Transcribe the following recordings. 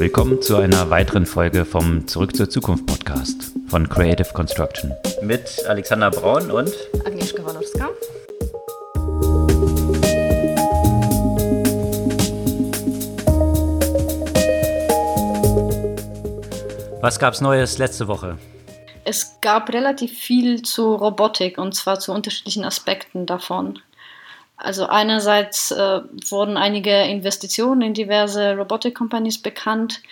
Willkommen zu einer weiteren Folge vom Zurück zur Zukunft Podcast von Creative Construction. Mit Alexander Braun und Agnieszka Walorska. Was gab's Neues letzte Woche? Es gab relativ viel zu Robotik und zwar zu unterschiedlichen Aspekten davon. Also einerseits äh, wurden einige Investitionen in diverse Robotik-Companies bekannt,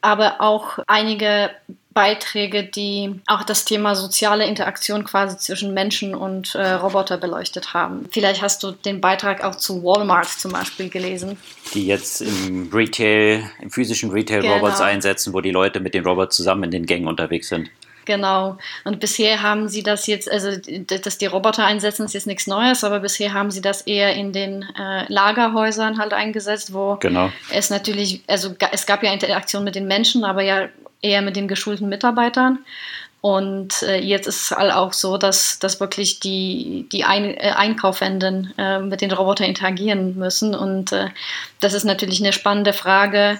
aber auch einige Beiträge, die auch das Thema soziale Interaktion quasi zwischen Menschen und äh, Roboter beleuchtet haben. Vielleicht hast du den Beitrag auch zu Walmart zum Beispiel gelesen. Die jetzt im Retail, im physischen Retail genau. Robots einsetzen, wo die Leute mit den Robots zusammen in den Gängen unterwegs sind. Genau. Und bisher haben sie das jetzt, also dass die Roboter einsetzen, ist jetzt nichts Neues, aber bisher haben sie das eher in den äh, Lagerhäusern halt eingesetzt, wo genau. es natürlich, also es gab ja Interaktion mit den Menschen, aber ja eher mit den geschulten Mitarbeitern. Und äh, jetzt ist es halt auch so, dass, dass wirklich die, die Ein äh, Einkaufenden äh, mit den Robotern interagieren müssen. Und äh, das ist natürlich eine spannende Frage,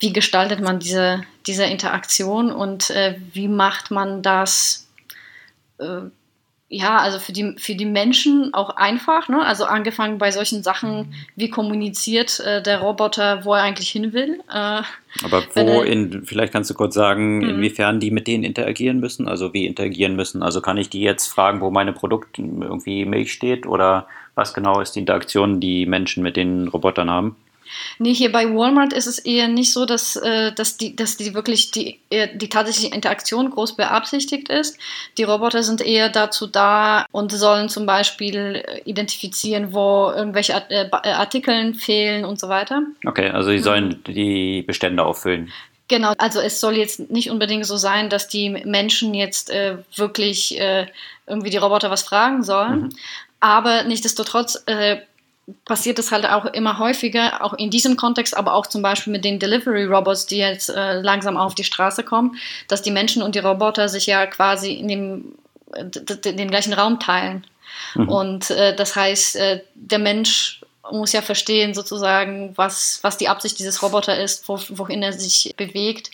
wie gestaltet man diese, diese Interaktion und äh, wie macht man das äh, ja, also für die, für die Menschen auch einfach, ne? Also angefangen bei solchen Sachen, wie kommuniziert äh, der Roboter, wo er eigentlich hin will. Äh, Aber wo, in, vielleicht kannst du kurz sagen, mhm. inwiefern die mit denen interagieren müssen, also wie interagieren müssen. Also kann ich die jetzt fragen, wo meine Produkt irgendwie Milch steht oder was genau ist die Interaktion, die Menschen mit den Robotern haben? Nee, hier bei Walmart ist es eher nicht so, dass, äh, dass, die, dass die wirklich die, äh, die tatsächliche Interaktion groß beabsichtigt ist. Die Roboter sind eher dazu da und sollen zum Beispiel äh, identifizieren, wo irgendwelche Artikel fehlen und so weiter. Okay, also sie sollen mhm. die Bestände auffüllen. Genau, also es soll jetzt nicht unbedingt so sein, dass die Menschen jetzt äh, wirklich äh, irgendwie die Roboter was fragen sollen. Mhm. Aber nichtsdestotrotz äh, passiert es halt auch immer häufiger, auch in diesem Kontext, aber auch zum Beispiel mit den Delivery Robots, die jetzt äh, langsam auf die Straße kommen, dass die Menschen und die Roboter sich ja quasi in dem den gleichen Raum teilen. Mhm. Und äh, das heißt, äh, der Mensch muss ja verstehen sozusagen, was, was die Absicht dieses Roboter ist, wo, wohin er sich bewegt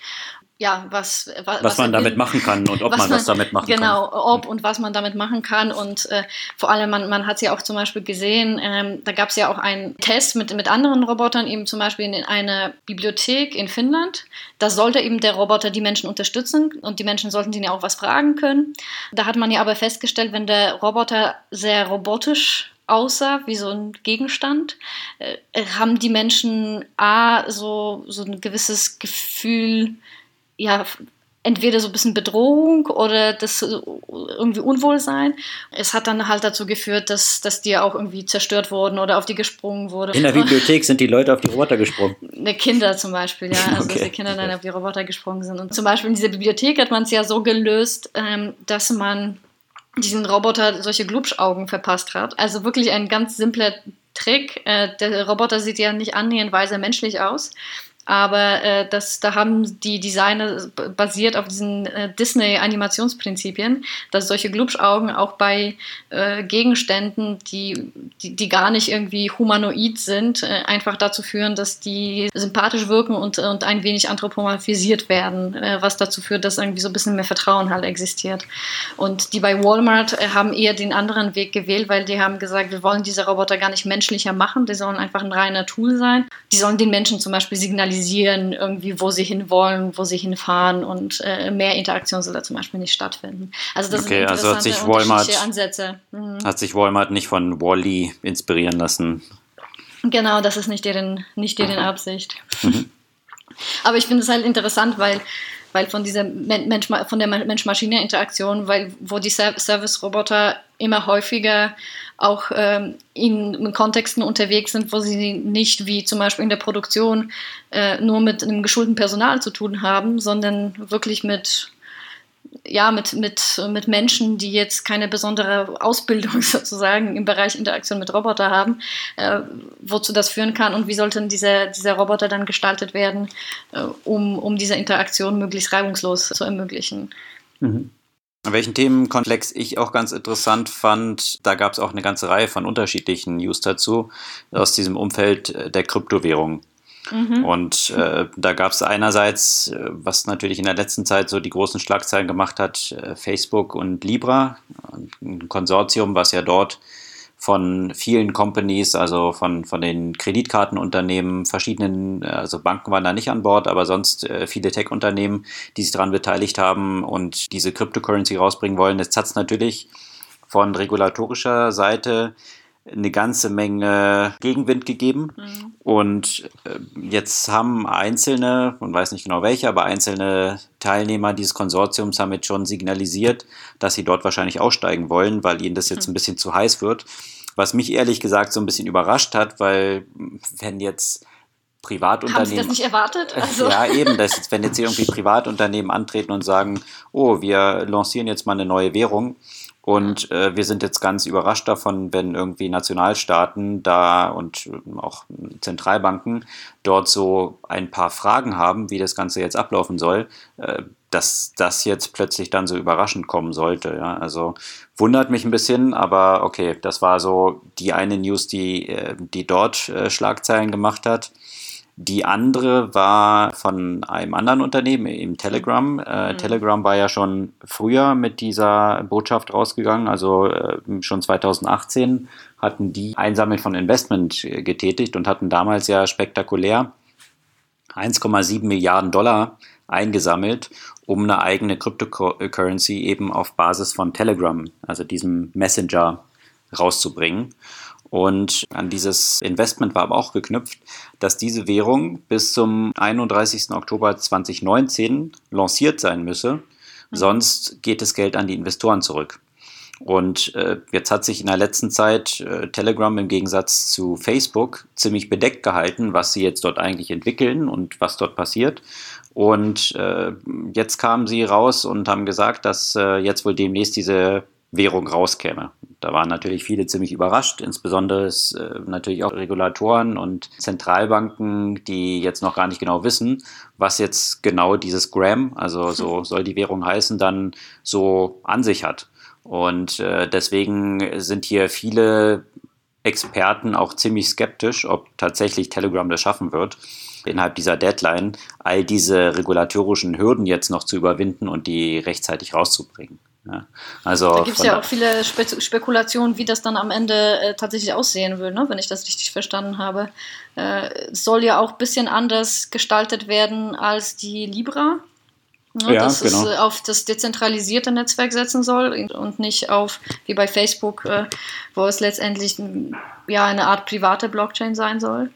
ja, was, was, was man damit machen kann und ob man, man, was damit machen genau, kann. Genau, ob und was man damit machen kann. Und äh, vor allem, man, man hat es ja auch zum Beispiel gesehen, ähm, da gab es ja auch einen Test mit, mit anderen Robotern, eben zum Beispiel in einer Bibliothek in Finnland. Da sollte eben der Roboter die Menschen unterstützen und die Menschen sollten ihn ja auch was fragen können. Da hat man ja aber festgestellt, wenn der Roboter sehr robotisch aussah, wie so ein Gegenstand, äh, haben die Menschen A, so, so ein gewisses Gefühl, ja, entweder so ein bisschen Bedrohung oder das irgendwie Unwohlsein. Es hat dann halt dazu geführt, dass, dass die auch irgendwie zerstört wurden oder auf die gesprungen wurde. In der Bibliothek sind die Leute auf die Roboter gesprungen. Ne, Kinder zum Beispiel, ja. Also okay. dass die Kinder dann auf die Roboter gesprungen sind. Und zum Beispiel in dieser Bibliothek hat man es ja so gelöst, ähm, dass man diesen Roboter solche Glubschaugen verpasst hat. Also wirklich ein ganz simpler Trick. Äh, der Roboter sieht ja nicht annäherndweise menschlich aus. Aber äh, das, da haben die Designer basiert auf diesen äh, Disney-Animationsprinzipien, dass solche Glubschaugen auch bei äh, Gegenständen, die, die, die, gar nicht irgendwie humanoid sind, äh, einfach dazu führen, dass die sympathisch wirken und, und ein wenig anthropomorphisiert werden, äh, was dazu führt, dass irgendwie so ein bisschen mehr Vertrauen halt existiert. Und die bei Walmart äh, haben eher den anderen Weg gewählt, weil die haben gesagt, wir wollen diese Roboter gar nicht menschlicher machen, die sollen einfach ein reiner Tool sein. Die sollen den Menschen zum Beispiel signalisieren, signalisieren, irgendwie, wo sie hinwollen, wo sie hinfahren und äh, mehr Interaktion soll da zum Beispiel nicht stattfinden. Also das okay, sind also hat sich Walmart, Ansätze. Mhm. Hat sich Walmart nicht von Wally -E inspirieren lassen? Genau, das ist nicht deren, nicht deren Absicht. Mhm. Aber ich finde es halt interessant, weil weil von dieser Mensch, von der Mensch-Maschine-Interaktion, weil wo die Service-Roboter immer häufiger auch ähm, in, Kontexten unterwegs sind, wo sie nicht wie zum Beispiel in der Produktion äh, nur mit einem geschulten Personal zu tun haben, sondern wirklich mit ja, mit, mit, mit Menschen, die jetzt keine besondere Ausbildung sozusagen im Bereich Interaktion mit Roboter haben, äh, wozu das führen kann und wie sollten diese, diese Roboter dann gestaltet werden, äh, um, um diese Interaktion möglichst reibungslos zu ermöglichen. Mhm. Welchen Themenkomplex ich auch ganz interessant fand, da gab es auch eine ganze Reihe von unterschiedlichen News dazu, aus diesem Umfeld der Kryptowährung. Mhm. Und äh, da gab es einerseits, äh, was natürlich in der letzten Zeit so die großen Schlagzeilen gemacht hat, äh, Facebook und Libra, ein Konsortium, was ja dort von vielen Companies, also von, von den Kreditkartenunternehmen, verschiedenen, also Banken waren da nicht an Bord, aber sonst äh, viele Tech-Unternehmen, die sich daran beteiligt haben und diese Cryptocurrency rausbringen wollen. Jetzt hat es natürlich von regulatorischer Seite eine ganze Menge Gegenwind gegeben. Mhm. Und äh, jetzt haben einzelne, man weiß nicht genau welche, aber einzelne Teilnehmer dieses Konsortiums haben jetzt schon signalisiert, dass sie dort wahrscheinlich aussteigen wollen, weil ihnen das jetzt mhm. ein bisschen zu heiß wird. Was mich ehrlich gesagt so ein bisschen überrascht hat, weil wenn jetzt Privatunternehmen. Haben Sie das nicht erwartet? Also. Ja, eben, dass, wenn jetzt irgendwie Privatunternehmen antreten und sagen, oh, wir lancieren jetzt mal eine neue Währung, und äh, wir sind jetzt ganz überrascht davon, wenn irgendwie Nationalstaaten da und äh, auch Zentralbanken dort so ein paar Fragen haben, wie das Ganze jetzt ablaufen soll, äh, dass das jetzt plötzlich dann so überraschend kommen sollte. Ja? Also wundert mich ein bisschen, aber okay, das war so die eine News, die, äh, die dort äh, Schlagzeilen gemacht hat. Die andere war von einem anderen Unternehmen, eben Telegram. Äh, mhm. Telegram war ja schon früher mit dieser Botschaft rausgegangen, also äh, schon 2018 hatten die Einsammeln von Investment getätigt und hatten damals ja spektakulär 1,7 Milliarden Dollar eingesammelt, um eine eigene Cryptocurrency eben auf Basis von Telegram, also diesem Messenger, rauszubringen. Und an dieses Investment war aber auch geknüpft, dass diese Währung bis zum 31. Oktober 2019 lanciert sein müsse. Mhm. Sonst geht das Geld an die Investoren zurück. Und äh, jetzt hat sich in der letzten Zeit äh, Telegram im Gegensatz zu Facebook ziemlich bedeckt gehalten, was sie jetzt dort eigentlich entwickeln und was dort passiert. Und äh, jetzt kamen sie raus und haben gesagt, dass äh, jetzt wohl demnächst diese Währung rauskäme. Da waren natürlich viele ziemlich überrascht, insbesondere äh, natürlich auch Regulatoren und Zentralbanken, die jetzt noch gar nicht genau wissen, was jetzt genau dieses Gram, also so soll die Währung heißen, dann so an sich hat. Und äh, deswegen sind hier viele Experten auch ziemlich skeptisch, ob tatsächlich Telegram das schaffen wird, innerhalb dieser Deadline all diese regulatorischen Hürden jetzt noch zu überwinden und die rechtzeitig rauszubringen. Ja, also da gibt es ja auch viele Spe Spekulationen, wie das dann am Ende äh, tatsächlich aussehen will, ne? wenn ich das richtig verstanden habe. Äh, es soll ja auch ein bisschen anders gestaltet werden als die Libra. Ne? Ja, dass genau. es auf das dezentralisierte Netzwerk setzen soll und nicht auf, wie bei Facebook, äh, wo es letztendlich ja, eine Art private Blockchain sein soll.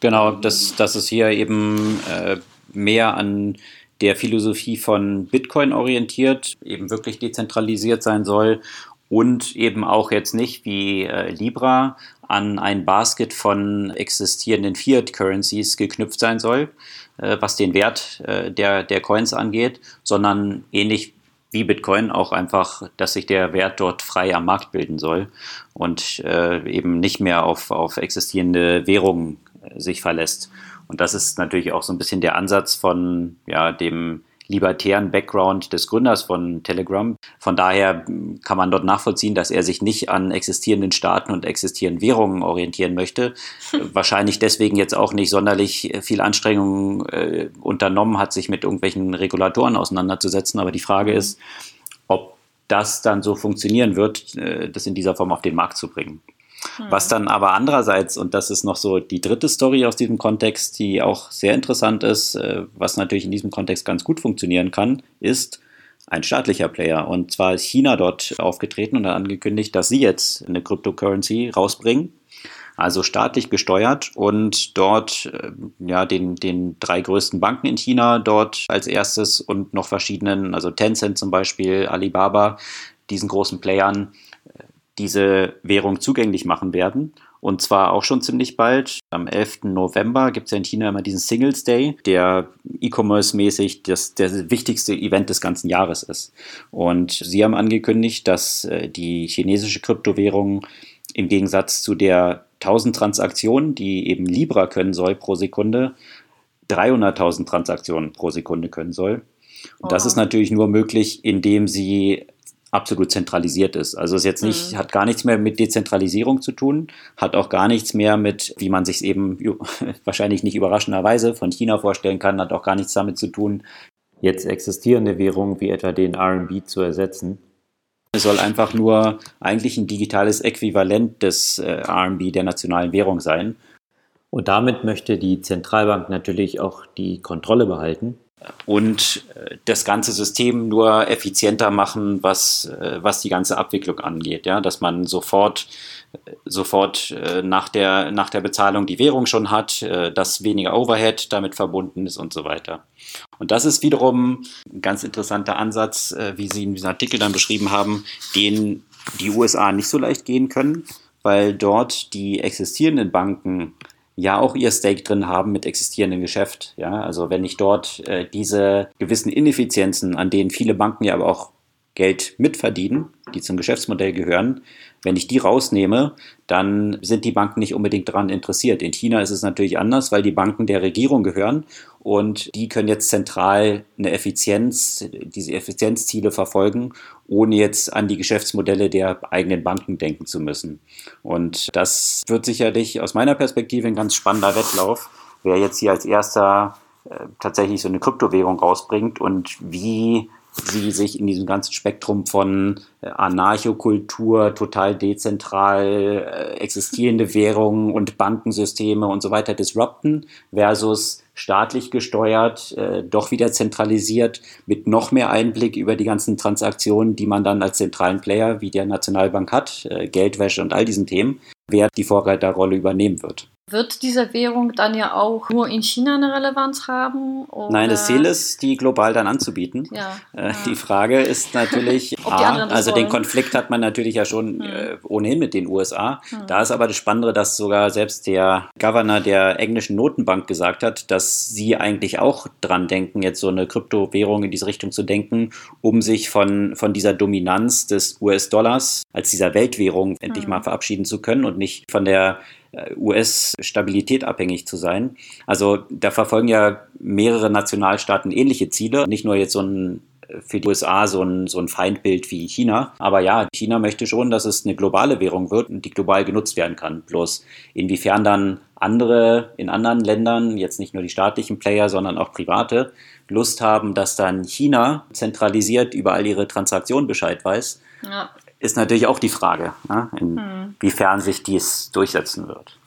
Genau, dass, dass es hier eben äh, mehr an der Philosophie von Bitcoin orientiert, eben wirklich dezentralisiert sein soll und eben auch jetzt nicht wie äh, Libra an ein Basket von existierenden Fiat-Currencies geknüpft sein soll, äh, was den Wert äh, der, der Coins angeht, sondern ähnlich wie Bitcoin auch einfach, dass sich der Wert dort frei am Markt bilden soll und äh, eben nicht mehr auf, auf existierende Währungen äh, sich verlässt. Und das ist natürlich auch so ein bisschen der Ansatz von ja, dem libertären Background des Gründers von Telegram. Von daher kann man dort nachvollziehen, dass er sich nicht an existierenden Staaten und existierenden Währungen orientieren möchte. Wahrscheinlich deswegen jetzt auch nicht sonderlich viel Anstrengungen äh, unternommen hat, sich mit irgendwelchen Regulatoren auseinanderzusetzen. Aber die Frage ist, ob das dann so funktionieren wird, äh, das in dieser Form auf den Markt zu bringen. Was dann aber andererseits, und das ist noch so die dritte Story aus diesem Kontext, die auch sehr interessant ist, äh, was natürlich in diesem Kontext ganz gut funktionieren kann, ist ein staatlicher Player. Und zwar ist China dort aufgetreten und hat angekündigt, dass sie jetzt eine Cryptocurrency rausbringen. Also staatlich gesteuert und dort äh, ja den, den drei größten Banken in China dort als erstes und noch verschiedenen, also Tencent zum Beispiel, Alibaba, diesen großen Playern diese Währung zugänglich machen werden. Und zwar auch schon ziemlich bald. Am 11. November gibt es ja in China immer diesen Singles Day, der E-Commerce-mäßig das, der wichtigste Event des ganzen Jahres ist. Und sie haben angekündigt, dass äh, die chinesische Kryptowährung im Gegensatz zu der 1000 Transaktionen, die eben Libra können soll pro Sekunde, 300.000 Transaktionen pro Sekunde können soll. Und das ist natürlich nur möglich, indem sie absolut zentralisiert ist. Also es jetzt nicht, mhm. hat gar nichts mehr mit Dezentralisierung zu tun, hat auch gar nichts mehr mit, wie man sich eben wahrscheinlich nicht überraschenderweise von China vorstellen kann, hat auch gar nichts damit zu tun, jetzt existierende Währungen wie etwa den RMB zu ersetzen. Es soll einfach nur eigentlich ein digitales Äquivalent des äh, RMB der nationalen Währung sein. Und damit möchte die Zentralbank natürlich auch die Kontrolle behalten und äh, das ganze System nur effizienter machen, was, äh, was die ganze Abwicklung angeht. Ja? Dass man sofort, äh, sofort nach, der, nach der Bezahlung die Währung schon hat, dass weniger Overhead damit verbunden ist und so weiter. Und das ist wiederum ein ganz interessanter Ansatz, wie Sie in diesem Artikel dann beschrieben haben, den die USA nicht so leicht gehen können, weil dort die existierenden Banken ja auch ihr Stake drin haben mit existierendem Geschäft. Ja, also wenn ich dort äh, diese gewissen Ineffizienzen, an denen viele Banken ja aber auch Geld mitverdienen, die zum Geschäftsmodell gehören, wenn ich die rausnehme, dann sind die Banken nicht unbedingt daran interessiert. In China ist es natürlich anders, weil die Banken der Regierung gehören und die können jetzt zentral eine Effizienz, diese Effizienzziele verfolgen, ohne jetzt an die Geschäftsmodelle der eigenen Banken denken zu müssen. Und das wird sicherlich aus meiner Perspektive ein ganz spannender Wettlauf, wer jetzt hier als erster äh, tatsächlich so eine Kryptowährung rausbringt und wie sie sich in diesem ganzen Spektrum von äh, Anarchokultur, total dezentral äh, existierende Währungen und Bankensysteme und so weiter disrupten versus staatlich gesteuert, äh, doch wieder zentralisiert mit noch mehr Einblick über die ganzen Transaktionen, die man dann als zentralen Player wie der Nationalbank hat, Geldwäsche und all diesen Themen, wer die Vorreiterrolle übernehmen wird. Wird diese Währung dann ja auch nur in China eine Relevanz haben? Oder? Nein, das Ziel ist, die global dann anzubieten. Ja, äh, ja. Die Frage ist natürlich, A, also wollen. den Konflikt hat man natürlich ja schon hm. äh, ohnehin mit den USA. Hm. Da ist aber das Spannende, dass sogar selbst der Governor der englischen Notenbank gesagt hat, dass sie eigentlich auch dran denken, jetzt so eine Kryptowährung in diese Richtung zu denken, um sich von, von dieser Dominanz des US-Dollars als dieser Weltwährung endlich hm. mal verabschieden zu können und nicht von der US-Stabilität abhängig zu sein. Also da verfolgen ja mehrere Nationalstaaten ähnliche Ziele, nicht nur jetzt so ein äh, für die USA so ein, so ein Feindbild wie China. Aber ja, China möchte schon, dass es eine globale Währung wird und die global genutzt werden kann. Bloß inwiefern dann andere in anderen Ländern, jetzt nicht nur die staatlichen Player, sondern auch private, Lust haben, dass dann China zentralisiert über all ihre Transaktionen Bescheid weiß, ja ist natürlich auch die Frage, ne, inwiefern sich dies durchsetzen wird.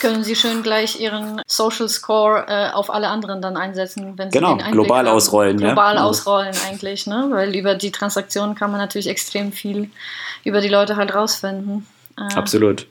Können Sie schön gleich Ihren Social Score äh, auf alle anderen dann einsetzen, wenn Sie genau, den Einblick global haben. ausrollen. Global ja. ausrollen eigentlich, ne? weil über die Transaktionen kann man natürlich extrem viel über die Leute halt rausfinden. Äh, Absolut.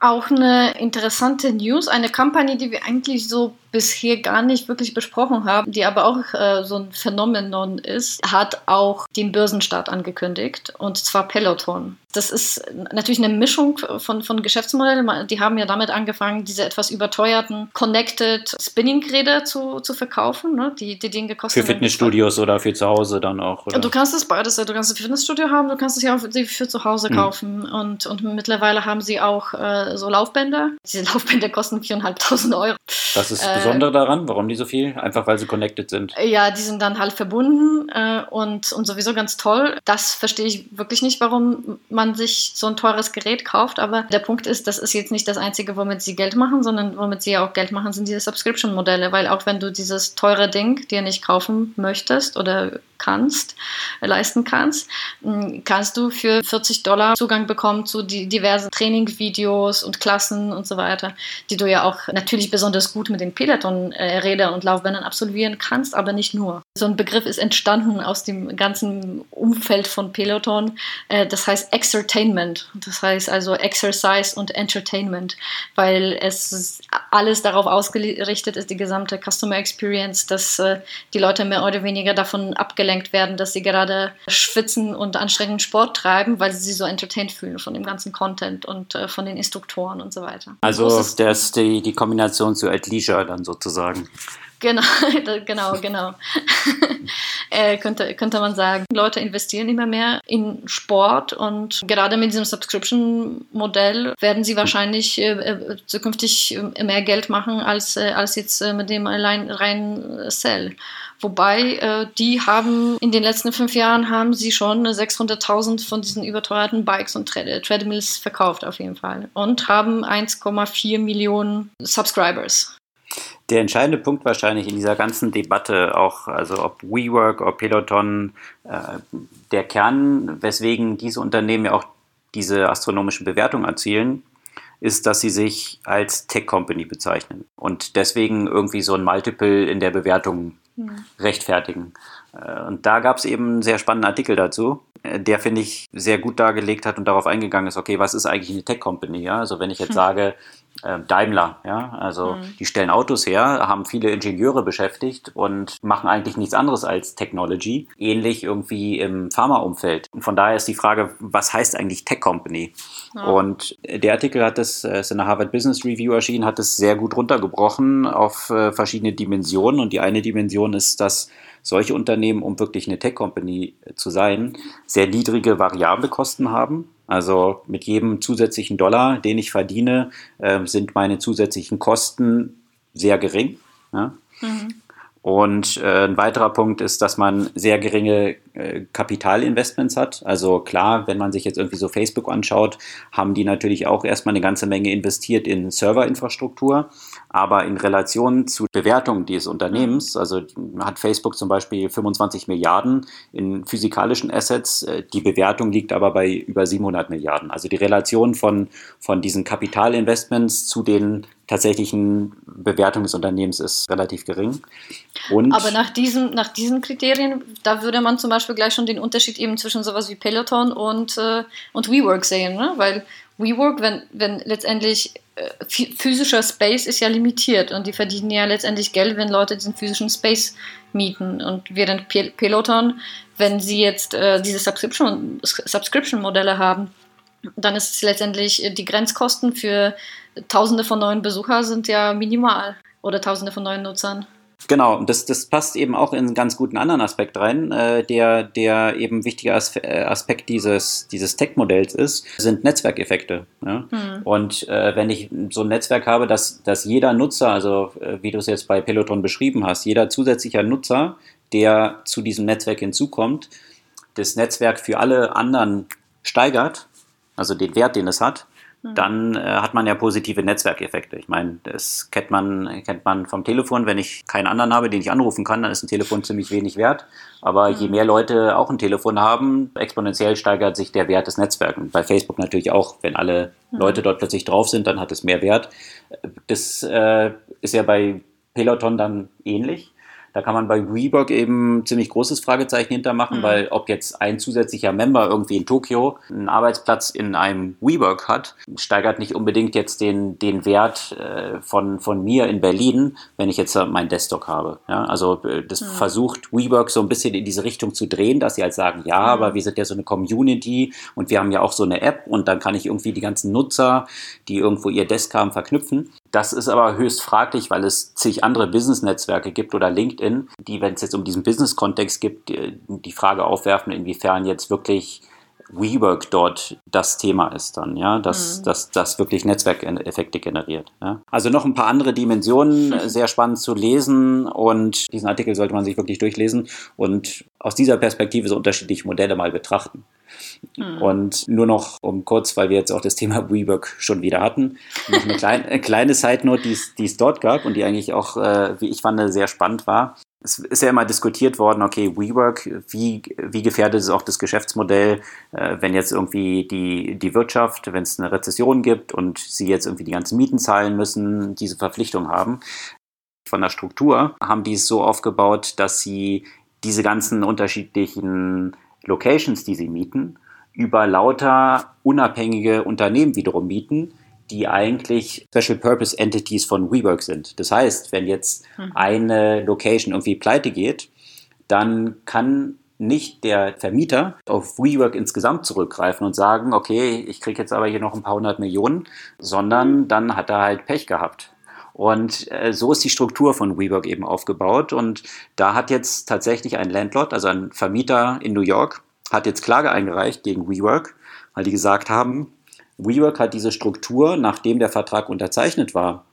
Auch eine interessante News, eine Kampagne, die wir eigentlich so bisher gar nicht wirklich besprochen haben, die aber auch äh, so ein Phänomenon ist, hat auch den Börsenstart angekündigt und zwar Peloton. Das ist natürlich eine Mischung von, von Geschäftsmodellen. Die haben ja damit angefangen, diese etwas überteuerten Connected Spinning-Geräte zu, zu verkaufen, ne? die, die Dinge kosten. Für Fitnessstudios oder für zu Hause dann auch. Oder? Du kannst es beides, du kannst es für Fitnessstudio haben, du kannst es ja auch für, für zu Hause hm. kaufen. Mhm. Und, und mittlerweile haben sie auch äh, so Laufbänder. Diese Laufbänder kosten 4.500 Euro. Das ist äh, Besondere daran? Warum die so viel? Einfach weil sie connected sind. Ja, die sind dann halt verbunden äh, und, und sowieso ganz toll. Das verstehe ich wirklich nicht, warum man sich so ein teures Gerät kauft. Aber der Punkt ist, das ist jetzt nicht das Einzige, womit sie Geld machen, sondern womit sie ja auch Geld machen, sind diese Subscription-Modelle. Weil auch wenn du dieses teure Ding dir nicht kaufen möchtest oder kannst, leisten kannst, hm, kannst du für 40 Dollar Zugang bekommen zu diversen Trainingsvideos und Klassen und so weiter, die du ja auch natürlich besonders gut mit den Peloton-Rädern und Laufbändern absolvieren kannst, aber nicht nur. So ein Begriff ist entstanden aus dem ganzen Umfeld von Peloton, äh, das heißt Exertainment, das heißt also Exercise und Entertainment, weil es alles darauf ausgerichtet ist, die gesamte Customer Experience, dass äh, die Leute mehr oder weniger davon abgelenkt abgelenkt werden, dass sie gerade schwitzen und anstrengenden Sport treiben, weil sie sich so entertained fühlen von dem ganzen Content und äh, von den Instruktoren und so weiter. Also das ist die, die Kombination zu Leisure dann sozusagen. Genau, genau, genau. äh, könnte, könnte man sagen. Leute investieren immer mehr in Sport und gerade mit diesem Subscription-Modell werden sie wahrscheinlich äh, äh zukünftig äh, mehr Geld machen als, äh, als jetzt äh, mit dem allein reinen Sell. Wobei äh, die haben in den letzten fünf Jahren haben sie schon 600.000 von diesen überteuerten Bikes und Treadmills verkauft auf jeden Fall und haben 1,4 Millionen Subscribers. Der entscheidende Punkt wahrscheinlich in dieser ganzen Debatte, auch also ob WeWork oder Peloton, äh, der Kern, weswegen diese Unternehmen ja auch diese astronomischen Bewertungen erzielen, ist, dass sie sich als Tech-Company bezeichnen und deswegen irgendwie so ein Multiple in der Bewertung mhm. rechtfertigen. Äh, und da gab es eben einen sehr spannenden Artikel dazu, äh, der, finde ich, sehr gut dargelegt hat und darauf eingegangen ist, okay, was ist eigentlich eine Tech-Company? Ja? Also wenn ich jetzt hm. sage, Daimler, ja, also mhm. die stellen Autos her, haben viele Ingenieure beschäftigt und machen eigentlich nichts anderes als Technology, ähnlich irgendwie im Pharmaumfeld. Und von daher ist die Frage, was heißt eigentlich Tech Company? Ja. Und der Artikel hat das, äh, ist in der Harvard Business Review erschienen, hat es sehr gut runtergebrochen auf äh, verschiedene Dimensionen und die eine Dimension ist, dass solche Unternehmen, um wirklich eine Tech-Company zu sein, sehr niedrige variable Kosten haben. Also mit jedem zusätzlichen Dollar, den ich verdiene, äh, sind meine zusätzlichen Kosten sehr gering. Ja? Mhm. Und äh, ein weiterer Punkt ist, dass man sehr geringe äh, Kapitalinvestments hat. Also klar, wenn man sich jetzt irgendwie so Facebook anschaut, haben die natürlich auch erstmal eine ganze Menge investiert in Serverinfrastruktur. Aber in Relation zu Bewertung des Unternehmens, also hat Facebook zum Beispiel 25 Milliarden in physikalischen Assets, äh, die Bewertung liegt aber bei über 700 Milliarden. Also die Relation von, von diesen Kapitalinvestments zu den tatsächlichen Bewertung des Unternehmens ist relativ gering. Und Aber nach diesen, nach diesen Kriterien, da würde man zum Beispiel gleich schon den Unterschied eben zwischen sowas wie Peloton und, äh, und WeWork sehen, ne? weil WeWork, wenn, wenn letztendlich äh, physischer Space ist ja limitiert und die verdienen ja letztendlich Geld, wenn Leute diesen physischen Space mieten. Und während Peloton, wenn sie jetzt äh, diese Subscription-Modelle Subscription haben, dann ist es letztendlich äh, die Grenzkosten für Tausende von neuen Besuchern sind ja minimal oder Tausende von neuen Nutzern. Genau, und das, das passt eben auch in einen ganz guten anderen Aspekt rein, äh, der, der eben wichtiger äh, Aspekt dieses, dieses Tech-Modells ist, sind Netzwerkeffekte. Ja? Hm. Und äh, wenn ich so ein Netzwerk habe, dass, dass jeder Nutzer, also äh, wie du es jetzt bei Peloton beschrieben hast, jeder zusätzliche Nutzer, der zu diesem Netzwerk hinzukommt, das Netzwerk für alle anderen steigert, also den Wert, den es hat. Dann äh, hat man ja positive Netzwerkeffekte. Ich meine, das kennt man, kennt man vom Telefon. Wenn ich keinen anderen habe, den ich anrufen kann, dann ist ein Telefon ziemlich wenig wert. Aber je hm. mehr Leute auch ein Telefon haben, exponentiell steigert sich der Wert des Netzwerks. Und bei Facebook natürlich auch. Wenn alle hm. Leute dort plötzlich drauf sind, dann hat es mehr Wert. Das äh, ist ja bei Peloton dann ähnlich. Da kann man bei WeWork eben ziemlich großes Fragezeichen hintermachen, mhm. weil ob jetzt ein zusätzlicher Member irgendwie in Tokio einen Arbeitsplatz in einem WeWork hat, steigert nicht unbedingt jetzt den, den Wert äh, von, von mir in Berlin, wenn ich jetzt meinen Desktop habe. Ja, also äh, das mhm. versucht WeWork so ein bisschen in diese Richtung zu drehen, dass sie halt sagen, ja, mhm. aber wir sind ja so eine Community und wir haben ja auch so eine App und dann kann ich irgendwie die ganzen Nutzer, die irgendwo ihr Desk haben, verknüpfen. Das ist aber höchst fraglich, weil es zig andere Business-Netzwerke gibt oder LinkedIn, die, wenn es jetzt um diesen Business-Kontext gibt, die Frage aufwerfen, inwiefern jetzt wirklich WeWork dort das Thema ist dann, ja, dass mhm. das, das wirklich Netzwerkeffekte generiert. Ja. Also noch ein paar andere Dimensionen, sehr spannend zu lesen und diesen Artikel sollte man sich wirklich durchlesen und aus dieser Perspektive so unterschiedliche Modelle mal betrachten. Mhm. Und nur noch um kurz, weil wir jetzt auch das Thema WeWork schon wieder hatten, noch eine kleine, eine kleine Side-Note, die es dort gab und die eigentlich auch, äh, wie ich fand, sehr spannend war. Es ist ja immer diskutiert worden, okay, WeWork, wie, wie gefährdet ist auch das Geschäftsmodell, äh, wenn jetzt irgendwie die, die Wirtschaft, wenn es eine Rezession gibt und sie jetzt irgendwie die ganzen Mieten zahlen müssen, diese Verpflichtung haben. Von der Struktur haben die es so aufgebaut, dass sie diese ganzen unterschiedlichen Locations, die sie mieten, über lauter unabhängige Unternehmen wiederum mieten, die eigentlich Special Purpose Entities von WeWork sind. Das heißt, wenn jetzt mhm. eine Location irgendwie pleite geht, dann kann nicht der Vermieter auf WeWork insgesamt zurückgreifen und sagen, okay, ich kriege jetzt aber hier noch ein paar hundert Millionen, sondern mhm. dann hat er halt Pech gehabt. Und äh, so ist die Struktur von WeWork eben aufgebaut. Und da hat jetzt tatsächlich ein Landlord, also ein Vermieter in New York, hat jetzt Klage eingereicht gegen WeWork, weil die gesagt haben, WeWork hat diese Struktur, nachdem der Vertrag unterzeichnet war,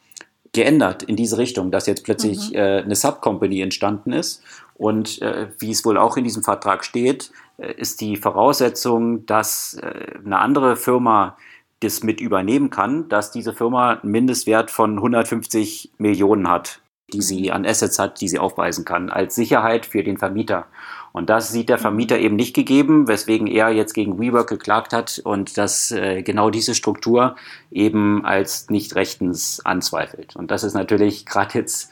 geändert in diese Richtung, dass jetzt plötzlich mhm. äh, eine Subcompany entstanden ist. Und äh, wie es wohl auch in diesem Vertrag steht, äh, ist die Voraussetzung, dass äh, eine andere Firma das mit übernehmen kann, dass diese Firma einen Mindestwert von 150 Millionen hat, die sie an Assets hat, die sie aufweisen kann, als Sicherheit für den Vermieter. Und das sieht der Vermieter eben nicht gegeben, weswegen er jetzt gegen WeWork geklagt hat und das äh, genau diese Struktur eben als nicht rechtens anzweifelt. Und das ist natürlich gerade jetzt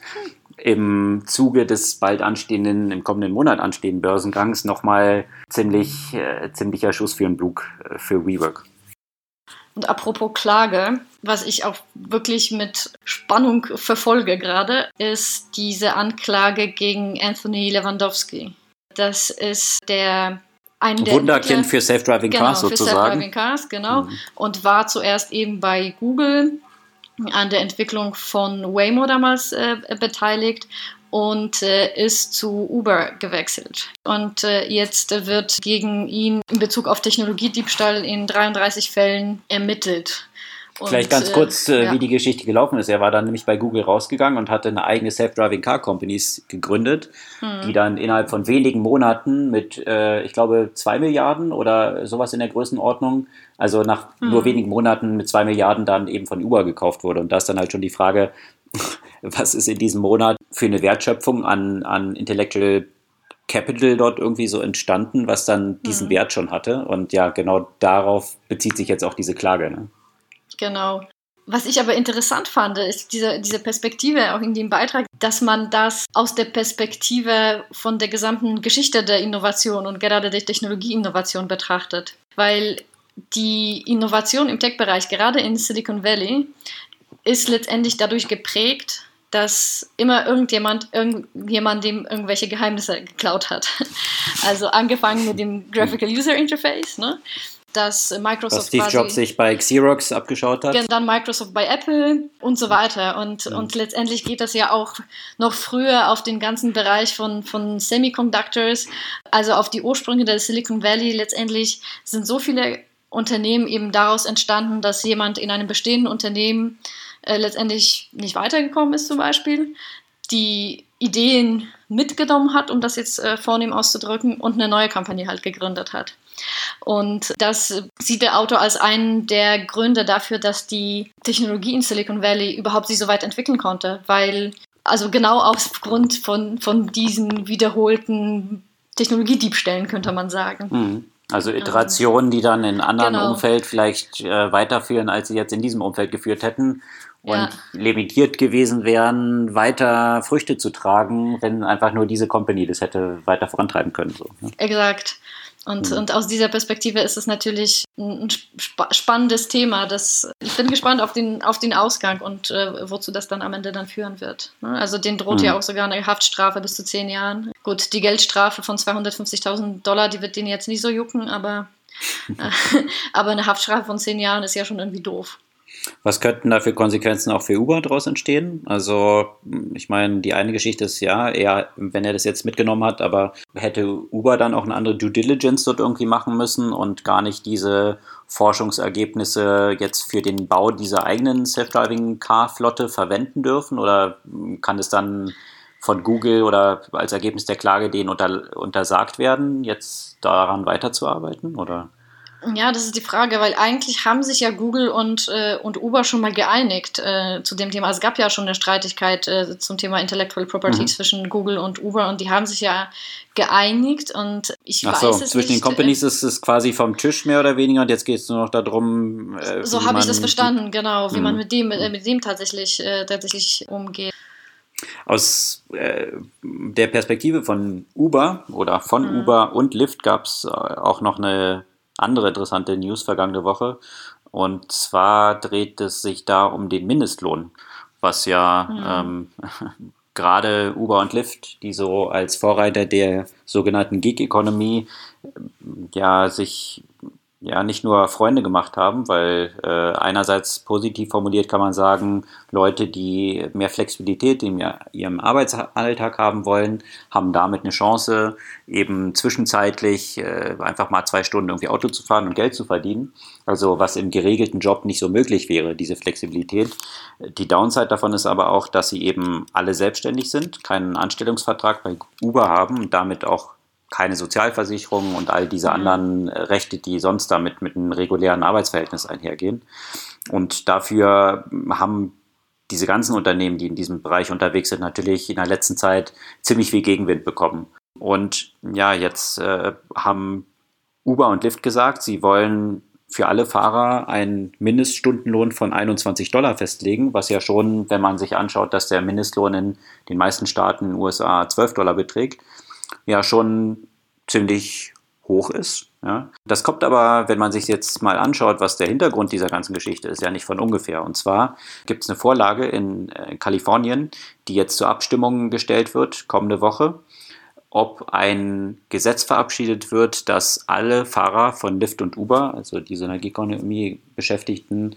im Zuge des bald anstehenden, im kommenden Monat anstehenden Börsengangs nochmal ziemlich, äh, ziemlicher Schuss für den Bug äh, für WeWork. Und apropos Klage, was ich auch wirklich mit Spannung verfolge gerade, ist diese Anklage gegen Anthony Lewandowski. Das ist der ein der Wunderkind der, für Self-Driving genau, Cars sozusagen. Für Self-Driving Cars, genau. Mhm. Und war zuerst eben bei Google an der Entwicklung von Waymo damals äh, beteiligt und äh, ist zu Uber gewechselt. Und äh, jetzt wird gegen ihn in Bezug auf Technologiediebstahl in 33 Fällen ermittelt. Und, Vielleicht ganz äh, kurz, äh, ja. wie die Geschichte gelaufen ist. Er war dann nämlich bei Google rausgegangen und hatte eine eigene Self-Driving Car Companies gegründet, hm. die dann innerhalb von wenigen Monaten mit, äh, ich glaube, zwei Milliarden oder sowas in der Größenordnung, also nach hm. nur wenigen Monaten mit zwei Milliarden dann eben von Uber gekauft wurde. Und da ist dann halt schon die Frage, was ist in diesem Monat für eine Wertschöpfung an, an Intellectual Capital dort irgendwie so entstanden, was dann diesen hm. Wert schon hatte. Und ja, genau darauf bezieht sich jetzt auch diese Klage. Ne? Genau. Was ich aber interessant fand, ist diese, diese Perspektive auch in dem Beitrag, dass man das aus der Perspektive von der gesamten Geschichte der Innovation und gerade der Technologieinnovation betrachtet. Weil die Innovation im Tech-Bereich, gerade in Silicon Valley, ist letztendlich dadurch geprägt, dass immer irgendjemand irgendjemandem irgendwelche Geheimnisse geklaut hat. Also angefangen mit dem Graphical User Interface, ne? dass Microsoft. Dass Steve Jobs sich bei Xerox abgeschaut hat. Dann Microsoft bei Apple und so weiter. Und, mhm. und letztendlich geht das ja auch noch früher auf den ganzen Bereich von, von Semiconductors, also auf die Ursprünge der Silicon Valley. Letztendlich sind so viele Unternehmen eben daraus entstanden, dass jemand in einem bestehenden Unternehmen äh, letztendlich nicht weitergekommen ist, zum Beispiel, die Ideen mitgenommen hat, um das jetzt äh, vornehm auszudrücken, und eine neue Kampagne halt gegründet hat. Und das sieht der Autor als einen der Gründe dafür, dass die Technologie in Silicon Valley überhaupt sich so weit entwickeln konnte, weil also genau aufgrund von, von diesen wiederholten Technologiediebstellen könnte man sagen. Mhm. Also Iterationen, die dann in anderen genau. Umfeld vielleicht äh, weiterführen, als sie jetzt in diesem Umfeld geführt hätten und ja. limitiert gewesen wären, weiter Früchte zu tragen, wenn einfach nur diese Company das hätte weiter vorantreiben können. So, ne? Exakt. Und, mhm. und aus dieser Perspektive ist es natürlich ein spa spannendes Thema. Das, ich bin gespannt auf den, auf den Ausgang und äh, wozu das dann am Ende dann führen wird. Ne? Also den droht mhm. ja auch sogar eine Haftstrafe bis zu zehn Jahren. Gut, die Geldstrafe von 250.000 Dollar, die wird den jetzt nicht so jucken, aber, äh, aber eine Haftstrafe von zehn Jahren ist ja schon irgendwie doof. Was könnten da für Konsequenzen auch für Uber daraus entstehen? Also, ich meine, die eine Geschichte ist ja, eher, wenn er das jetzt mitgenommen hat, aber hätte Uber dann auch eine andere Due Diligence dort irgendwie machen müssen und gar nicht diese Forschungsergebnisse jetzt für den Bau dieser eigenen Self-Driving-Car-Flotte verwenden dürfen? Oder kann es dann von Google oder als Ergebnis der Klage denen unter, untersagt werden, jetzt daran weiterzuarbeiten? Oder? Ja, das ist die Frage, weil eigentlich haben sich ja Google und, äh, und Uber schon mal geeinigt äh, zu dem Thema. Also es gab ja schon eine Streitigkeit äh, zum Thema Intellectual Property mhm. zwischen Google und Uber und die haben sich ja geeinigt und ich Ach weiß so, es zwischen nicht, den Companies ist es quasi vom Tisch mehr oder weniger und jetzt geht es nur noch darum. Äh, so habe ich das verstanden, genau, wie mhm. man mit dem, äh, mit dem tatsächlich, äh, tatsächlich umgeht. Aus äh, der Perspektive von Uber oder von mhm. Uber und Lyft gab es auch noch eine andere interessante News vergangene Woche. Und zwar dreht es sich da um den Mindestlohn, was ja mhm. ähm, gerade Uber und Lyft, die so als Vorreiter der sogenannten Gig Economy ja sich ja nicht nur Freunde gemacht haben, weil äh, einerseits positiv formuliert kann man sagen, Leute, die mehr Flexibilität in ihrem Arbeitsalltag haben wollen, haben damit eine Chance, eben zwischenzeitlich äh, einfach mal zwei Stunden irgendwie Auto zu fahren und Geld zu verdienen. Also was im geregelten Job nicht so möglich wäre, diese Flexibilität. Die Downside davon ist aber auch, dass sie eben alle selbstständig sind, keinen Anstellungsvertrag bei Uber haben und damit auch keine Sozialversicherung und all diese mhm. anderen äh, Rechte, die sonst damit mit einem regulären Arbeitsverhältnis einhergehen. Und dafür haben diese ganzen Unternehmen, die in diesem Bereich unterwegs sind, natürlich in der letzten Zeit ziemlich viel Gegenwind bekommen. Und ja, jetzt äh, haben Uber und Lyft gesagt, sie wollen für alle Fahrer einen Mindeststundenlohn von 21 Dollar festlegen, was ja schon, wenn man sich anschaut, dass der Mindestlohn in den meisten Staaten in den USA 12 Dollar beträgt, ja schon ziemlich hoch ist. Ja. Das kommt aber, wenn man sich jetzt mal anschaut, was der Hintergrund dieser ganzen Geschichte ist, ja nicht von ungefähr. Und zwar gibt es eine Vorlage in äh, Kalifornien, die jetzt zur Abstimmung gestellt wird, kommende Woche, ob ein Gesetz verabschiedet wird, dass alle Fahrer von Lyft und Uber, also diese Energieökonomie Beschäftigten,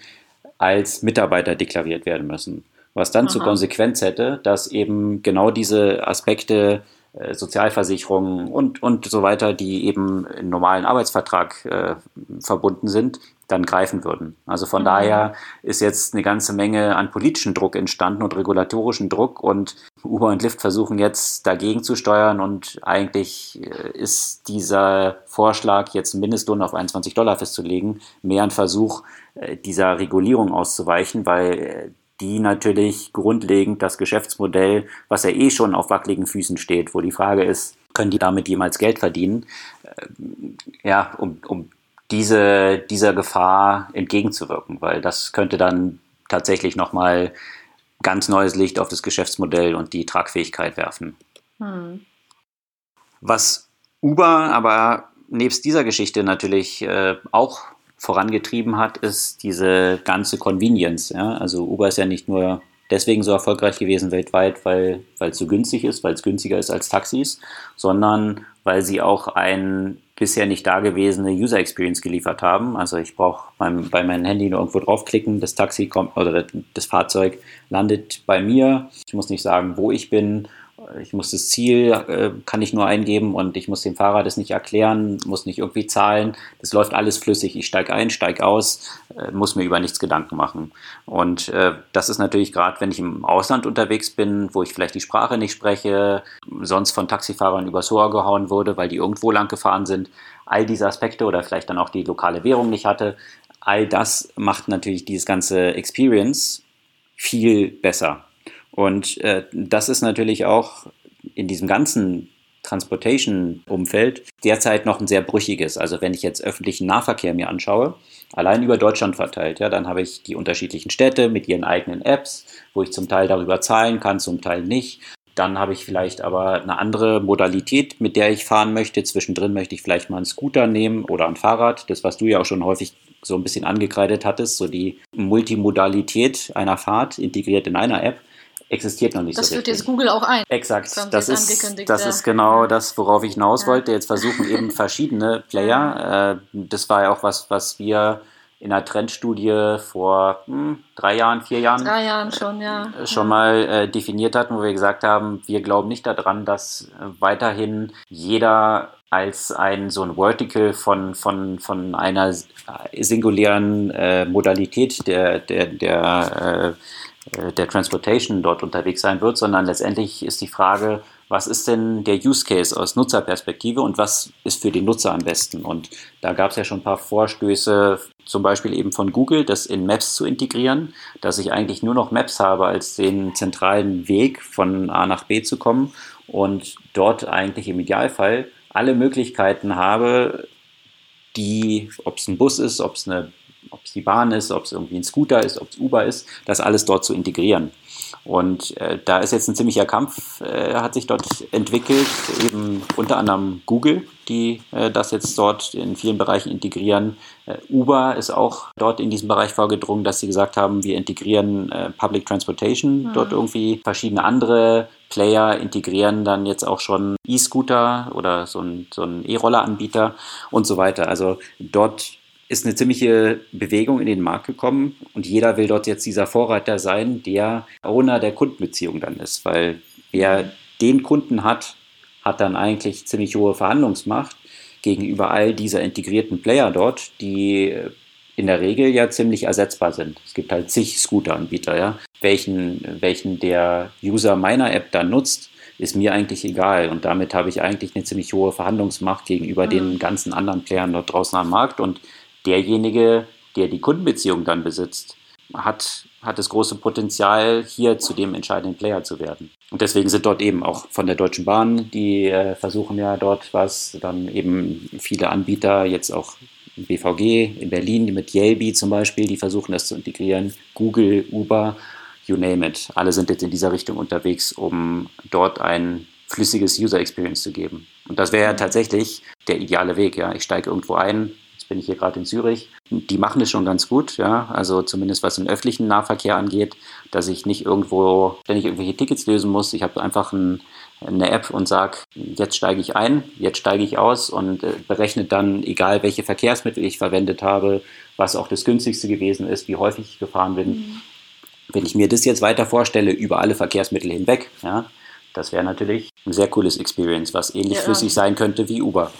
als Mitarbeiter deklariert werden müssen. Was dann Aha. zur Konsequenz hätte, dass eben genau diese Aspekte Sozialversicherungen und, und so weiter, die eben im normalen Arbeitsvertrag äh, verbunden sind, dann greifen würden. Also von mhm. daher ist jetzt eine ganze Menge an politischen Druck entstanden und regulatorischen Druck und Uber und Lyft versuchen jetzt dagegen zu steuern und eigentlich äh, ist dieser Vorschlag, jetzt einen Mindestlohn auf 21 Dollar festzulegen, mehr ein Versuch, äh, dieser Regulierung auszuweichen, weil die natürlich grundlegend das Geschäftsmodell, was ja eh schon auf wackeligen Füßen steht, wo die Frage ist, können die damit jemals Geld verdienen, äh, ja, um, um diese, dieser Gefahr entgegenzuwirken, weil das könnte dann tatsächlich nochmal ganz neues Licht auf das Geschäftsmodell und die Tragfähigkeit werfen. Hm. Was Uber aber nebst dieser Geschichte natürlich äh, auch vorangetrieben hat, ist diese ganze Convenience. Ja? Also Uber ist ja nicht nur deswegen so erfolgreich gewesen weltweit, weil es so günstig ist, weil es günstiger ist als Taxis, sondern weil sie auch ein bisher nicht dagewesene User Experience geliefert haben. Also ich brauche beim, bei meinem Handy nur irgendwo draufklicken, das Taxi kommt oder das Fahrzeug landet bei mir. Ich muss nicht sagen, wo ich bin ich muss das Ziel, äh, kann ich nur eingeben und ich muss dem Fahrer das nicht erklären, muss nicht irgendwie zahlen. Das läuft alles flüssig. Ich steige ein, steige aus, äh, muss mir über nichts Gedanken machen. Und äh, das ist natürlich gerade, wenn ich im Ausland unterwegs bin, wo ich vielleicht die Sprache nicht spreche, sonst von Taxifahrern übers Ohr gehauen wurde, weil die irgendwo lang gefahren sind. All diese Aspekte oder vielleicht dann auch die lokale Währung nicht hatte. All das macht natürlich dieses ganze Experience viel besser. Und äh, das ist natürlich auch in diesem ganzen Transportation-Umfeld derzeit noch ein sehr brüchiges. Also wenn ich jetzt öffentlichen Nahverkehr mir anschaue, allein über Deutschland verteilt, ja, dann habe ich die unterschiedlichen Städte mit ihren eigenen Apps, wo ich zum Teil darüber zahlen kann, zum Teil nicht. Dann habe ich vielleicht aber eine andere Modalität, mit der ich fahren möchte. Zwischendrin möchte ich vielleicht mal einen Scooter nehmen oder ein Fahrrad. Das, was du ja auch schon häufig so ein bisschen angekreidet hattest, so die Multimodalität einer Fahrt integriert in einer App existiert noch nicht das so richtig. Das führt jetzt Google auch ein. Exakt. Das, ist, das ist genau das, worauf ich hinaus wollte. Jetzt versuchen eben verschiedene Player. Äh, das war ja auch was, was wir in einer Trendstudie vor hm, drei Jahren, vier Jahren, drei Jahren schon, ja. Äh, schon mal äh, definiert hatten, wo wir gesagt haben, wir glauben nicht daran, dass äh, weiterhin jeder als ein so ein Vertical von, von, von einer singulären äh, Modalität der, der, der der Transportation dort unterwegs sein wird, sondern letztendlich ist die Frage, was ist denn der Use Case aus Nutzerperspektive und was ist für den Nutzer am besten? Und da gab es ja schon ein paar Vorstöße, zum Beispiel eben von Google, das in Maps zu integrieren, dass ich eigentlich nur noch Maps habe als den zentralen Weg von A nach B zu kommen und dort eigentlich im Idealfall alle Möglichkeiten habe, die, ob es ein Bus ist, ob es eine ob es die Bahn ist, ob es irgendwie ein Scooter ist, ob es Uber ist, das alles dort zu integrieren. Und äh, da ist jetzt ein ziemlicher Kampf, äh, hat sich dort entwickelt, eben unter anderem Google, die äh, das jetzt dort in vielen Bereichen integrieren. Äh, Uber ist auch dort in diesem Bereich vorgedrungen, dass sie gesagt haben, wir integrieren äh, Public Transportation mhm. dort irgendwie. Verschiedene andere Player integrieren dann jetzt auch schon E-Scooter oder so ein, so ein E-Roller-Anbieter und so weiter. Also dort ist eine ziemliche Bewegung in den Markt gekommen und jeder will dort jetzt dieser Vorreiter sein, der Owner der Kundenbeziehung dann ist, weil wer den Kunden hat, hat dann eigentlich ziemlich hohe Verhandlungsmacht gegenüber all dieser integrierten Player dort, die in der Regel ja ziemlich ersetzbar sind. Es gibt halt zig Scooter-Anbieter, ja. Welchen, welchen der User meiner App dann nutzt, ist mir eigentlich egal. Und damit habe ich eigentlich eine ziemlich hohe Verhandlungsmacht gegenüber mhm. den ganzen anderen Playern dort draußen am Markt. Und derjenige, der die Kundenbeziehung dann besitzt, hat, hat das große Potenzial, hier zu dem entscheidenden Player zu werden. Und deswegen sind dort eben auch von der Deutschen Bahn, die äh, versuchen ja dort was, dann eben viele Anbieter, jetzt auch BVG in Berlin mit Yelby zum Beispiel, die versuchen das zu integrieren, Google, Uber, you name it. Alle sind jetzt in dieser Richtung unterwegs, um dort ein flüssiges User Experience zu geben. Und das wäre ja tatsächlich der ideale Weg. Ja, ich steige irgendwo ein, bin ich hier gerade in Zürich. Die machen es schon ganz gut, ja. Also zumindest was den öffentlichen Nahverkehr angeht, dass ich nicht irgendwo ständig irgendwelche Tickets lösen muss. Ich habe einfach ein, eine App und sage, jetzt steige ich ein, jetzt steige ich aus und äh, berechnet dann, egal welche Verkehrsmittel ich verwendet habe, was auch das günstigste gewesen ist, wie häufig ich gefahren bin. Mhm. Wenn ich mir das jetzt weiter vorstelle über alle Verkehrsmittel hinweg, ja, das wäre natürlich ein sehr cooles Experience, was ähnlich ja, flüssig sein könnte wie Uber.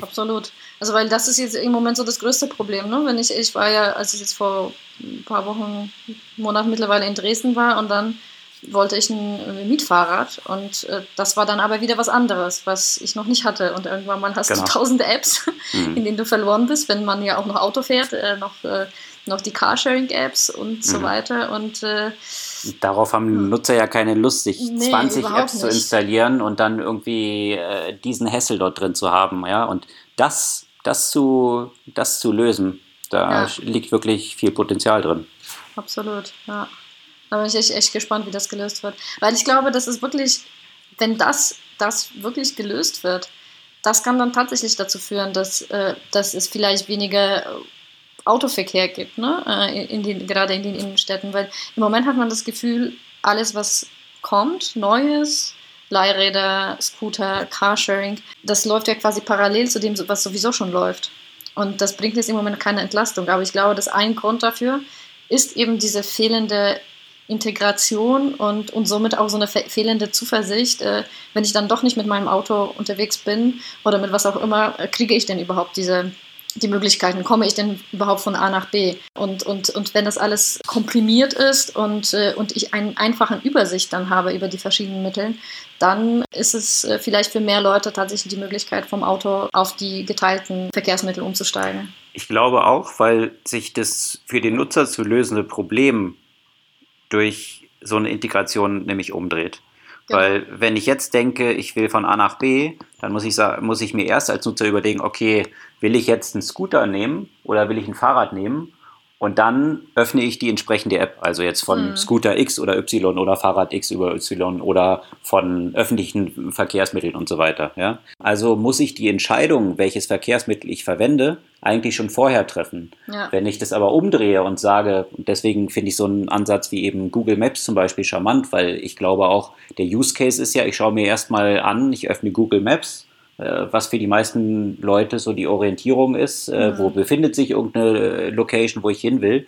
Absolut. Also weil das ist jetzt im Moment so das größte Problem. Ne? Wenn ich, ich war ja, als ich jetzt vor ein paar Wochen, Monaten mittlerweile in Dresden war und dann wollte ich ein Mietfahrrad und äh, das war dann aber wieder was anderes, was ich noch nicht hatte. Und irgendwann mal hast genau. du tausende Apps, mhm. in denen du verloren bist, wenn man ja auch noch Auto fährt, äh, noch, äh, noch die Carsharing-Apps und mhm. so weiter. Und äh, Darauf haben. Nutzer ja keine Lust, sich nee, 20 Apps nicht. zu installieren und dann irgendwie äh, diesen Hassel dort drin zu haben. Ja? Und das das zu, das zu lösen. Da ja. liegt wirklich viel Potenzial drin. Absolut, ja. Da bin ich echt, echt gespannt, wie das gelöst wird. Weil ich glaube, das ist wirklich, wenn das, das wirklich gelöst wird, das kann dann tatsächlich dazu führen, dass, äh, dass es vielleicht weniger Autoverkehr gibt, ne? Äh, in den, gerade in den Innenstädten. Weil im Moment hat man das Gefühl, alles, was kommt, Neues, Leihräder, Scooter, Carsharing. Das läuft ja quasi parallel zu dem, was sowieso schon läuft. Und das bringt jetzt im Moment keine Entlastung. Aber ich glaube, dass ein Grund dafür ist eben diese fehlende Integration und, und somit auch so eine fehlende Zuversicht. Äh, wenn ich dann doch nicht mit meinem Auto unterwegs bin oder mit was auch immer, äh, kriege ich denn überhaupt diese die Möglichkeiten, komme ich denn überhaupt von A nach B? Und, und, und wenn das alles komprimiert ist und, äh, und ich einen einfachen Übersicht dann habe über die verschiedenen Mittel, dann ist es äh, vielleicht für mehr Leute tatsächlich die Möglichkeit, vom Auto auf die geteilten Verkehrsmittel umzusteigen. Ich glaube auch, weil sich das für den Nutzer zu lösende Problem durch so eine Integration nämlich umdreht. Genau. Weil wenn ich jetzt denke, ich will von A nach B, dann muss ich, muss ich mir erst als Nutzer überlegen, okay, will ich jetzt einen Scooter nehmen oder will ich ein Fahrrad nehmen? Und dann öffne ich die entsprechende App, also jetzt von mhm. Scooter X oder Y oder Fahrrad X über Y oder von öffentlichen Verkehrsmitteln und so weiter. Ja? Also muss ich die Entscheidung, welches Verkehrsmittel ich verwende, eigentlich schon vorher treffen. Ja. Wenn ich das aber umdrehe und sage, deswegen finde ich so einen Ansatz wie eben Google Maps zum Beispiel charmant, weil ich glaube auch, der Use Case ist ja, ich schaue mir erstmal an, ich öffne Google Maps was für die meisten Leute so die Orientierung ist, äh, mhm. wo befindet sich irgendeine Location, wo ich hin will.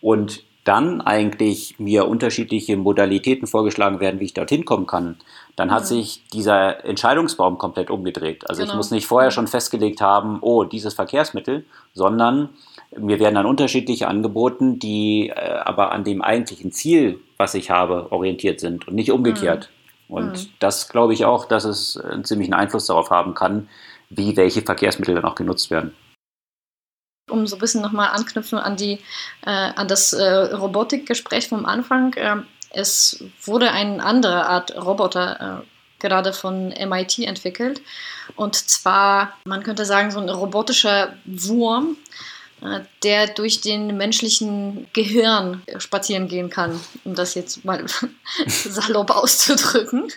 Und dann eigentlich mir unterschiedliche Modalitäten vorgeschlagen werden, wie ich dorthin kommen kann, dann hat mhm. sich dieser Entscheidungsbaum komplett umgedreht. Also genau. ich muss nicht vorher schon festgelegt haben, oh, dieses Verkehrsmittel, sondern mir werden dann unterschiedliche angeboten, die äh, aber an dem eigentlichen Ziel, was ich habe, orientiert sind und nicht umgekehrt. Mhm. Und mhm. das glaube ich auch, dass es einen ziemlichen Einfluss darauf haben kann, wie welche Verkehrsmittel dann auch genutzt werden. Um so ein bisschen nochmal anknüpfen an, die, äh, an das äh, Robotikgespräch vom Anfang. Äh, es wurde eine andere Art Roboter äh, gerade von MIT entwickelt. Und zwar, man könnte sagen, so ein robotischer Wurm, äh, der durch den menschlichen Gehirn spazieren gehen kann, um das jetzt mal salopp auszudrücken.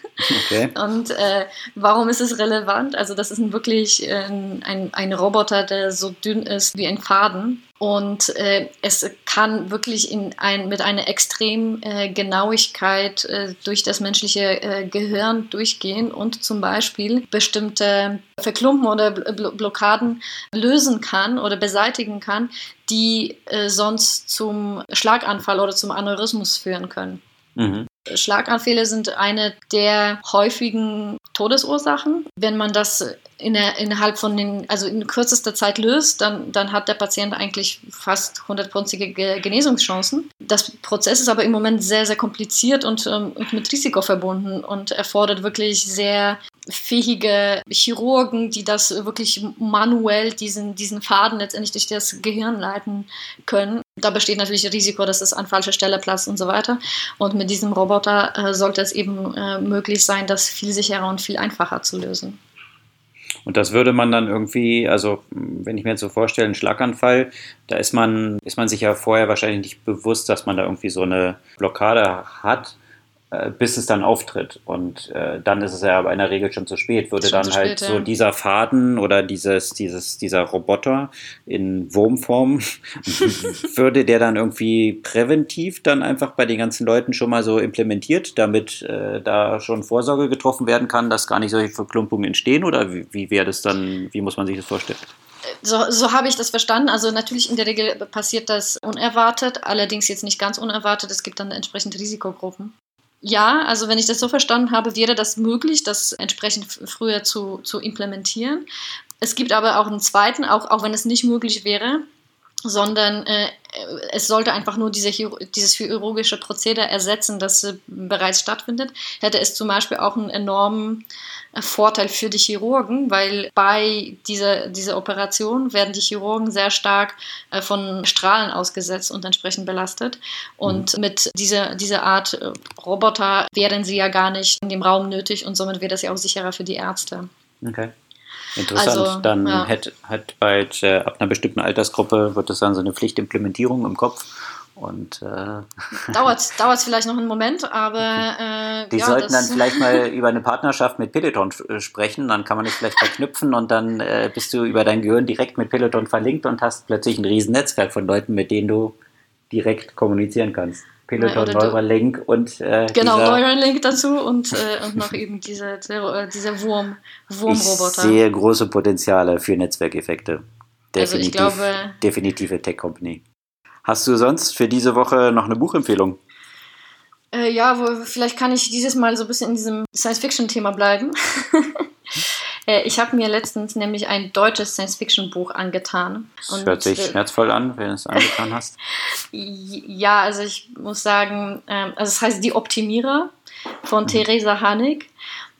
Okay. Und äh, warum ist es relevant? Also das ist wirklich ein, ein, ein, Roboter, der so dünn ist wie ein Faden Und äh, es kann wirklich in ein, mit einer extremen äh, Genauigkeit äh, durch das menschliche äh, Gehirn durchgehen und zum Beispiel bestimmte Verklumpen oder Blockaden lösen kann oder beseitigen kann, die äh, sonst zum Schlaganfall oder zum Aneurysmus führen können. Mhm. Schlaganfälle sind eine der häufigen Todesursachen. Wenn man das in der, innerhalb von den, also in kürzester Zeit löst, dann, dann hat der Patient eigentlich fast hundertprozentige Genesungschancen. Das Prozess ist aber im Moment sehr, sehr kompliziert und, ähm, und mit Risiko verbunden und erfordert wirklich sehr fähige Chirurgen, die das wirklich manuell diesen, diesen Faden letztendlich durch das Gehirn leiten können. Da besteht natürlich Risiko, dass es an falscher Stelle platzt und so weiter. Und mit diesem Roboter äh, sollte es eben äh, möglich sein, das viel sicherer und viel einfacher zu lösen. Und das würde man dann irgendwie, also wenn ich mir jetzt so vorstelle, einen Schlaganfall, da ist man, ist man sich ja vorher wahrscheinlich nicht bewusst, dass man da irgendwie so eine Blockade hat. Äh, bis es dann auftritt. Und äh, dann ist es ja aber in der Regel schon zu spät. Würde dann halt spät, so ja. dieser Faden oder dieses, dieses, dieser Roboter in Wurmform, würde der dann irgendwie präventiv dann einfach bei den ganzen Leuten schon mal so implementiert, damit äh, da schon Vorsorge getroffen werden kann, dass gar nicht solche Verklumpungen entstehen? Oder wie, wie wäre das dann, wie muss man sich das vorstellen? So, so habe ich das verstanden. Also natürlich in der Regel passiert das unerwartet, allerdings jetzt nicht ganz unerwartet. Es gibt dann entsprechend Risikogruppen. Ja, also wenn ich das so verstanden habe, wäre das möglich, das entsprechend früher zu, zu implementieren. Es gibt aber auch einen zweiten, auch, auch wenn es nicht möglich wäre, sondern äh, es sollte einfach nur diese, dieses chirurgische Prozedere ersetzen, das äh, bereits stattfindet, hätte es zum Beispiel auch einen enormen äh, Vorteil für die Chirurgen, weil bei dieser, dieser Operation werden die Chirurgen sehr stark äh, von Strahlen ausgesetzt und entsprechend belastet. Und mhm. mit dieser, dieser Art äh, Roboter wären sie ja gar nicht in dem Raum nötig und somit wäre das ja auch sicherer für die Ärzte. Okay. Interessant. Also, dann ja. hat, hat bei äh, ab einer bestimmten Altersgruppe wird das dann so eine Pflichtimplementierung im Kopf. Und äh, dauert es vielleicht noch einen Moment, aber äh, die ja, sollten dann vielleicht mal über eine Partnerschaft mit Peloton äh, sprechen. Dann kann man das vielleicht verknüpfen und dann äh, bist du über dein Gehirn direkt mit Peloton verlinkt und hast plötzlich ein riesen Netzwerk von Leuten, mit denen du direkt kommunizieren kannst. Peloton, Neuralink und äh, genau Neuralink dazu und, äh, und noch eben diese, äh, dieser Wurm, Wurmroboter. Ich sehe große Potenziale für Netzwerkeffekte. Definitiv, also glaube, definitive Tech Company. Hast du sonst für diese Woche noch eine Buchempfehlung? Äh, ja, wo, vielleicht kann ich dieses Mal so ein bisschen in diesem Science-Fiction-Thema bleiben. Äh, ich habe mir letztens nämlich ein deutsches Science-Fiction-Buch angetan. Das hört sich äh, schmerzvoll an, wenn du es angetan hast. ja, also ich muss sagen, ähm, also es heißt Die Optimierer von mhm. Theresa Hanig.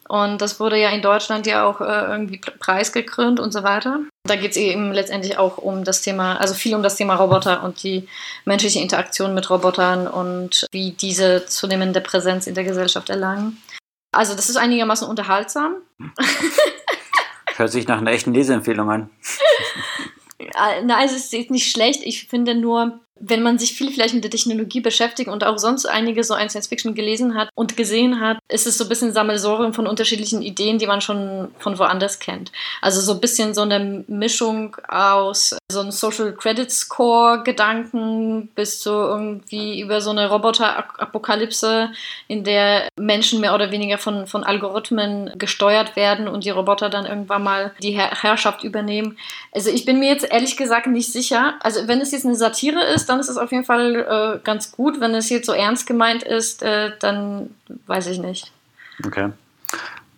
Und das wurde ja in Deutschland ja auch äh, irgendwie preisgekrönt und so weiter. Da geht es eben letztendlich auch um das Thema, also viel um das Thema Roboter und die menschliche Interaktion mit Robotern und wie diese zunehmende Präsenz in der Gesellschaft erlangen. Also das ist einigermaßen unterhaltsam. Hört sich nach einer echten Leseempfehlung an. Nein, es ist nicht schlecht. Ich finde nur, wenn man sich viel vielleicht mit der Technologie beschäftigt und auch sonst einige so ein Science Fiction gelesen hat und gesehen hat, ist es so ein bisschen Sammelsorium von unterschiedlichen Ideen, die man schon von woanders kennt. Also so ein bisschen so eine Mischung aus so einem Social Credit Score Gedanken bis zu irgendwie über so eine Roboter-Apokalypse, in der Menschen mehr oder weniger von, von Algorithmen gesteuert werden und die Roboter dann irgendwann mal die Herrschaft übernehmen. Also ich bin mir jetzt ehrlich gesagt nicht sicher. Also wenn es jetzt eine Satire ist, ist, dann ist es auf jeden Fall äh, ganz gut. Wenn es jetzt so ernst gemeint ist, äh, dann weiß ich nicht. Okay.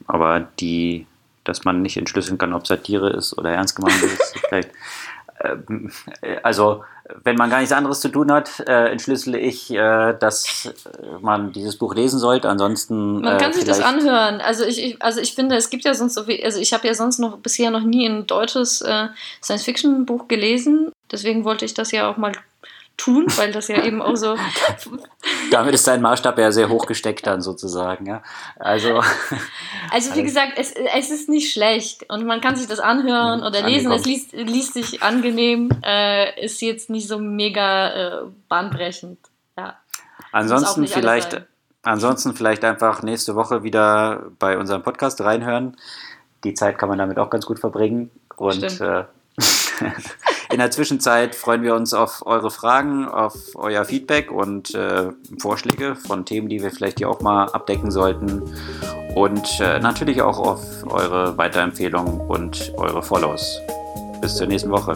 Aber die, dass man nicht entschlüsseln kann, ob Satire ist oder ernst gemeint ist, vielleicht. Ähm, äh, also, wenn man gar nichts anderes zu tun hat, äh, entschlüssele ich, äh, dass man dieses Buch lesen sollte. Ansonsten. Man kann sich das anhören. Also ich, ich, also ich finde, es gibt ja sonst so viel, also ich habe ja sonst noch bisher noch nie ein deutsches Science-Fiction-Buch gelesen. Deswegen wollte ich das ja auch mal tun, weil das ja eben auch so. Damit ist dein Maßstab ja sehr hoch gesteckt dann sozusagen, ja. Also, also wie gesagt, es, es ist nicht schlecht und man kann sich das anhören oder lesen. Es liest, liest sich angenehm, äh, ist jetzt nicht so mega äh, bahnbrechend. Ja. Ansonsten vielleicht, ansonsten vielleicht einfach nächste Woche wieder bei unserem Podcast reinhören. Die Zeit kann man damit auch ganz gut verbringen und In der Zwischenzeit freuen wir uns auf eure Fragen, auf euer Feedback und äh, Vorschläge von Themen, die wir vielleicht hier auch mal abdecken sollten. Und äh, natürlich auch auf eure Weiterempfehlungen und eure Follows. Bis zur nächsten Woche.